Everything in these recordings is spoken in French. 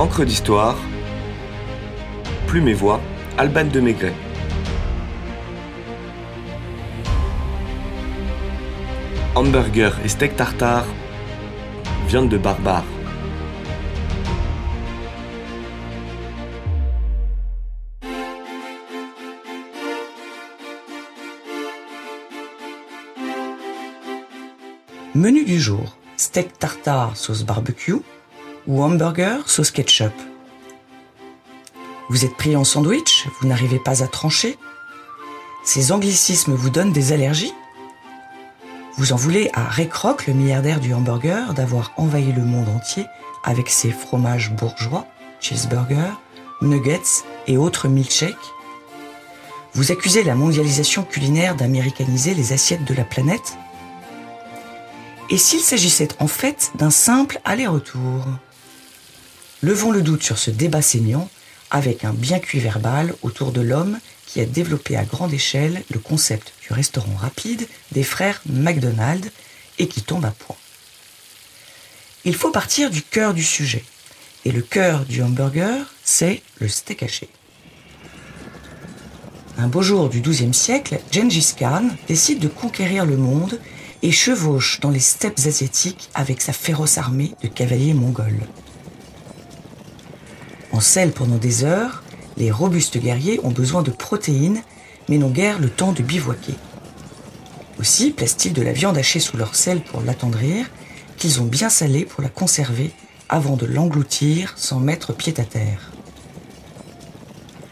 Encre d'histoire, Plume et Voix, Alban de Maigret. Hamburger et steak tartare, viande de barbare. Menu du jour steak tartare sauce barbecue ou hamburger sauce ketchup. Vous êtes pris en sandwich, vous n'arrivez pas à trancher. Ces anglicismes vous donnent des allergies. Vous en voulez à Ray le milliardaire du hamburger, d'avoir envahi le monde entier avec ses fromages bourgeois, cheeseburgers, nuggets et autres milkshakes. Vous accusez la mondialisation culinaire d'américaniser les assiettes de la planète. Et s'il s'agissait en fait d'un simple aller-retour? Levons le doute sur ce débat saignant avec un bien cuit verbal autour de l'homme qui a développé à grande échelle le concept du restaurant rapide des frères McDonald et qui tombe à point. Il faut partir du cœur du sujet. Et le cœur du hamburger, c'est le steak haché. Un beau jour du XIIe siècle, Gengis Khan décide de conquérir le monde et chevauche dans les steppes asiatiques avec sa féroce armée de cavaliers mongols. En selle pendant des heures, les robustes guerriers ont besoin de protéines, mais n'ont guère le temps de bivouaquer. Aussi placent-ils de la viande hachée sous leur sel pour l'attendrir, qu'ils ont bien salée pour la conserver avant de l'engloutir sans mettre pied à terre.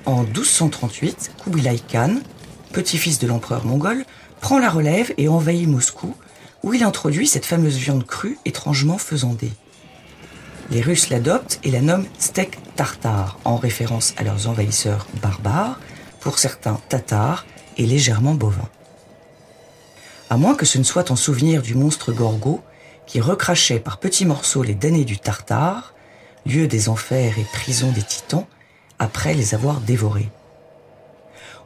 En 1238, Kubilai Khan, petit-fils de l'empereur mongol, prend la relève et envahit Moscou, où il introduit cette fameuse viande crue étrangement faisandée. Les Russes l'adoptent et la nomment steak tartare, en référence à leurs envahisseurs barbares, pour certains tatars et légèrement bovins. À moins que ce ne soit en souvenir du monstre Gorgo, qui recrachait par petits morceaux les damnés du Tartare, lieu des enfers et prison des titans, après les avoir dévorés.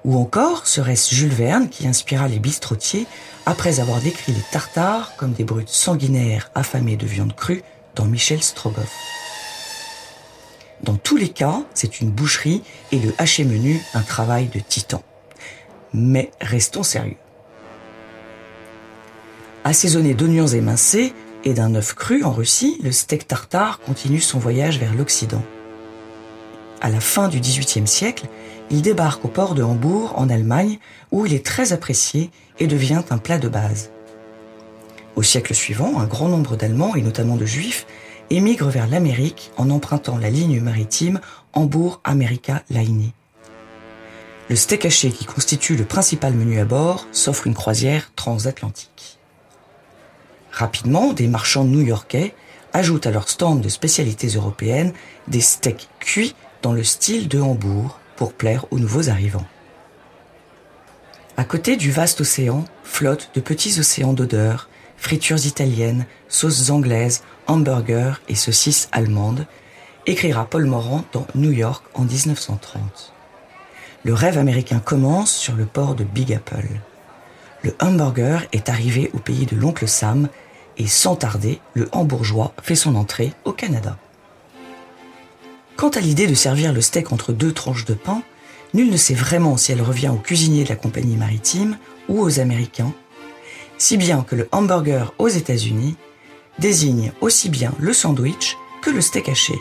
Ou encore serait-ce Jules Verne qui inspira les bistrotiers après avoir décrit les Tartares comme des brutes sanguinaires affamées de viande crue dans Michel Strogoff. Dans tous les cas, c'est une boucherie et le haché menu un travail de titan. Mais restons sérieux. Assaisonné d'oignons émincés et d'un œuf cru en Russie, le steak tartare continue son voyage vers l'Occident. À la fin du XVIIIe siècle, il débarque au port de Hambourg, en Allemagne, où il est très apprécié et devient un plat de base. Au siècle suivant, un grand nombre d'Allemands, et notamment de Juifs, émigrent vers l'Amérique en empruntant la ligne maritime Hambourg-America-Line. Le steak haché qui constitue le principal menu à bord s'offre une croisière transatlantique. Rapidement, des marchands new-yorkais ajoutent à leur stand de spécialités européennes des steaks cuits dans le style de Hambourg, pour plaire aux nouveaux arrivants. À côté du vaste océan flottent de petits océans d'odeurs, fritures italiennes, sauces anglaises, hamburgers et saucisses allemandes, écrira Paul Morand dans New York en 1930. Le rêve américain commence sur le port de Big Apple. Le hamburger est arrivé au pays de l'oncle Sam et sans tarder, le hambourgeois fait son entrée au Canada. Quant à l'idée de servir le steak entre deux tranches de pain, nul ne sait vraiment si elle revient aux cuisiniers de la compagnie maritime ou aux Américains, si bien que le hamburger aux États-Unis désigne aussi bien le sandwich que le steak haché.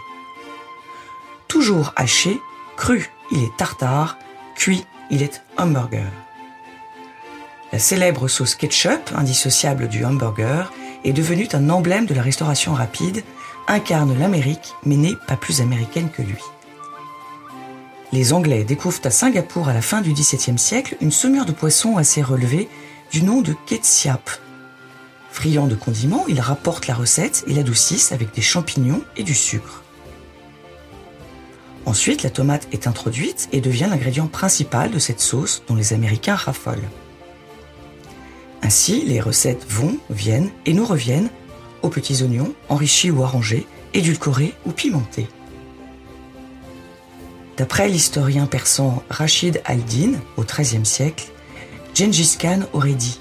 Toujours haché, cru, il est tartare, cuit, il est hamburger. La célèbre sauce ketchup, indissociable du hamburger, est devenue un emblème de la restauration rapide incarne l'Amérique, mais n'est pas plus américaine que lui. Les Anglais découvrent à Singapour à la fin du XVIIe siècle une saumure de poisson assez relevée du nom de ketchup. Friand de condiments, ils rapportent la recette et l'adoucissent avec des champignons et du sucre. Ensuite, la tomate est introduite et devient l'ingrédient principal de cette sauce dont les Américains raffolent. Ainsi, les recettes vont, viennent et nous reviennent aux petits oignons, enrichis ou arrangés, édulcorés ou pimentés. D'après l'historien persan Rachid al-Din, au XIIIe siècle, Gengis Khan aurait dit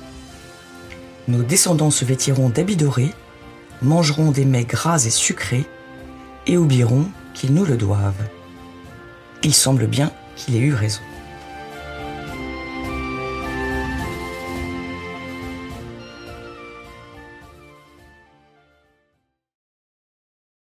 Nos descendants se vêtiront d'habits dorés, mangeront des mets gras et sucrés, et oublieront qu'ils nous le doivent. Il semble bien qu'il ait eu raison.